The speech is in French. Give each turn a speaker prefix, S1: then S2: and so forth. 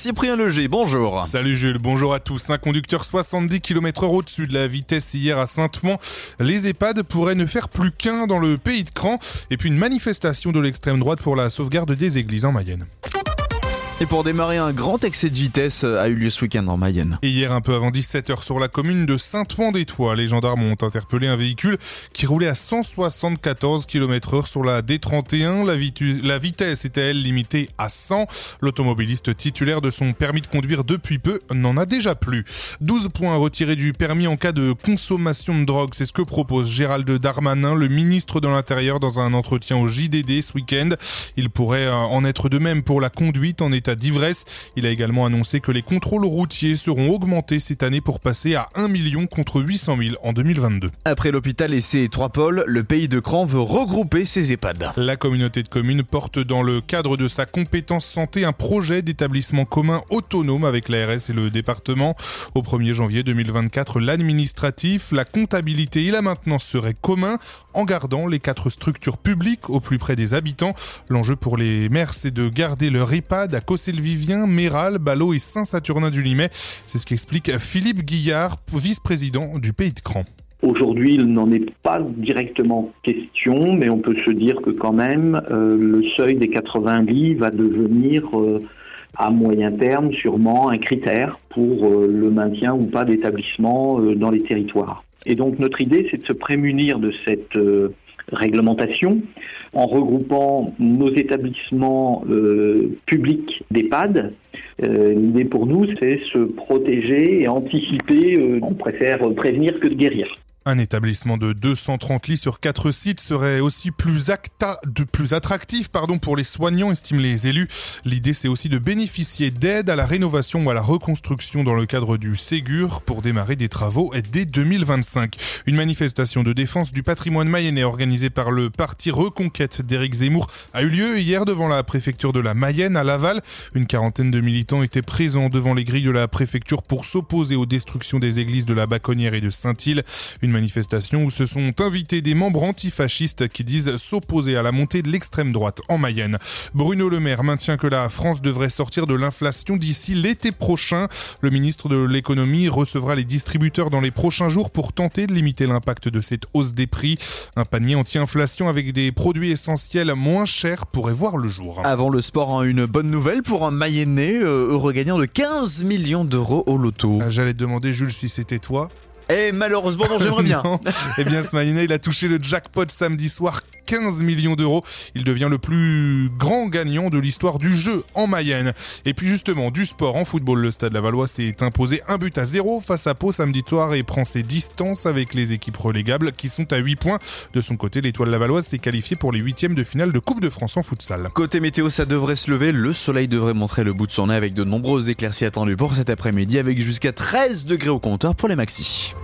S1: Cyprien Leger, bonjour.
S2: Salut Jules, bonjour à tous. Un conducteur 70 km h au-dessus de la vitesse hier à Saint-Mont. Les EHPAD pourraient ne faire plus qu'un dans le pays de Cran. Et puis une manifestation de l'extrême droite pour la sauvegarde des églises en Mayenne.
S1: Et pour démarrer, un grand excès de vitesse a eu lieu ce week-end en Mayenne.
S2: Hier, un peu avant 17h, sur la commune de Saint-Ouen-des-Tois, les gendarmes ont interpellé un véhicule qui roulait à 174 km heure sur la D31. La, la vitesse était, elle, limitée à 100. L'automobiliste titulaire de son permis de conduire depuis peu n'en a déjà plus. 12 points retirés du permis en cas de consommation de drogue. C'est ce que propose Gérald Darmanin, le ministre de l'Intérieur, dans un entretien au JDD ce week-end. Il pourrait euh, en être de même pour la conduite en état d'ivresse. Il a également annoncé que les contrôles routiers seront augmentés cette année pour passer à 1 million contre 800 000 en 2022.
S1: Après l'hôpital et ses trois pôles, le pays de Cran veut regrouper ses EHPAD.
S2: La communauté de communes porte dans le cadre de sa compétence santé un projet d'établissement commun autonome avec l'ARS et le département. Au 1er janvier 2024, l'administratif, la comptabilité et la maintenance seraient communs en gardant les quatre structures publiques au plus près des habitants. L'enjeu pour les maires, c'est de garder leur EHPAD à Vivien, Méral, Ballot et Saint-Saturnin du Limay. C'est ce qu'explique Philippe Guillard, vice-président du Pays de Cran.
S3: Aujourd'hui, il n'en est pas directement question, mais on peut se dire que quand même, euh, le seuil des 80 lits va devenir euh, à moyen terme sûrement un critère pour euh, le maintien ou pas d'établissement dans les territoires. Et donc notre idée, c'est de se prémunir de cette réglementation en regroupant nos établissements euh, publics d'EHPAD. Euh, l'idée pour nous, c'est se protéger et anticiper. Euh, on préfère prévenir que de guérir.
S2: Un établissement de 230 lits sur 4 sites serait aussi plus, acta, de plus attractif pardon, pour les soignants, estiment les élus. L'idée, c'est aussi de bénéficier d'aide à la rénovation ou à la reconstruction dans le cadre du Ségur pour démarrer des travaux dès 2025. Une manifestation de défense du patrimoine mayennais organisée par le parti Reconquête d'Éric Zemmour a eu lieu hier devant la préfecture de la Mayenne à Laval. Une quarantaine de militants étaient présents devant les grilles de la préfecture pour s'opposer aux destructions des églises de la Baconnière et de Saint-Île. Une manifestation où se sont invités des membres antifascistes qui disent s'opposer à la montée de l'extrême droite en Mayenne. Bruno Le Maire maintient que la France devrait sortir de l'inflation d'ici l'été prochain. Le ministre de l'économie recevra les distributeurs dans les prochains jours pour tenter de limiter l'impact de cette hausse des prix. Un panier anti-inflation avec des produits essentiels moins chers pourrait voir le jour.
S1: Avant le sport, hein, une bonne nouvelle pour un Mayennais, euh, heureux gagnant de 15 millions d'euros au loto.
S2: Ah, j'allais te demander, Jules, si c'était toi.
S1: Eh malheureusement, non, j'aimerais bien.
S2: eh bien, ce il a touché le jackpot samedi soir 15 millions d'euros. Il devient le plus grand gagnant de l'histoire du jeu en Mayenne. Et puis justement, du sport en football, le Stade Lavallois s'est imposé un but à zéro face à Pau samedi soir et prend ses distances avec les équipes relégables qui sont à 8 points. De son côté, l'étoile lavalloise s'est qualifiée pour les huitièmes de finale de Coupe de France en futsal.
S1: Côté météo, ça devrait se lever. Le soleil devrait montrer le bout de son nez avec de nombreuses éclaircies attendues pour cet après-midi avec jusqu'à 13 degrés au compteur pour les maxis.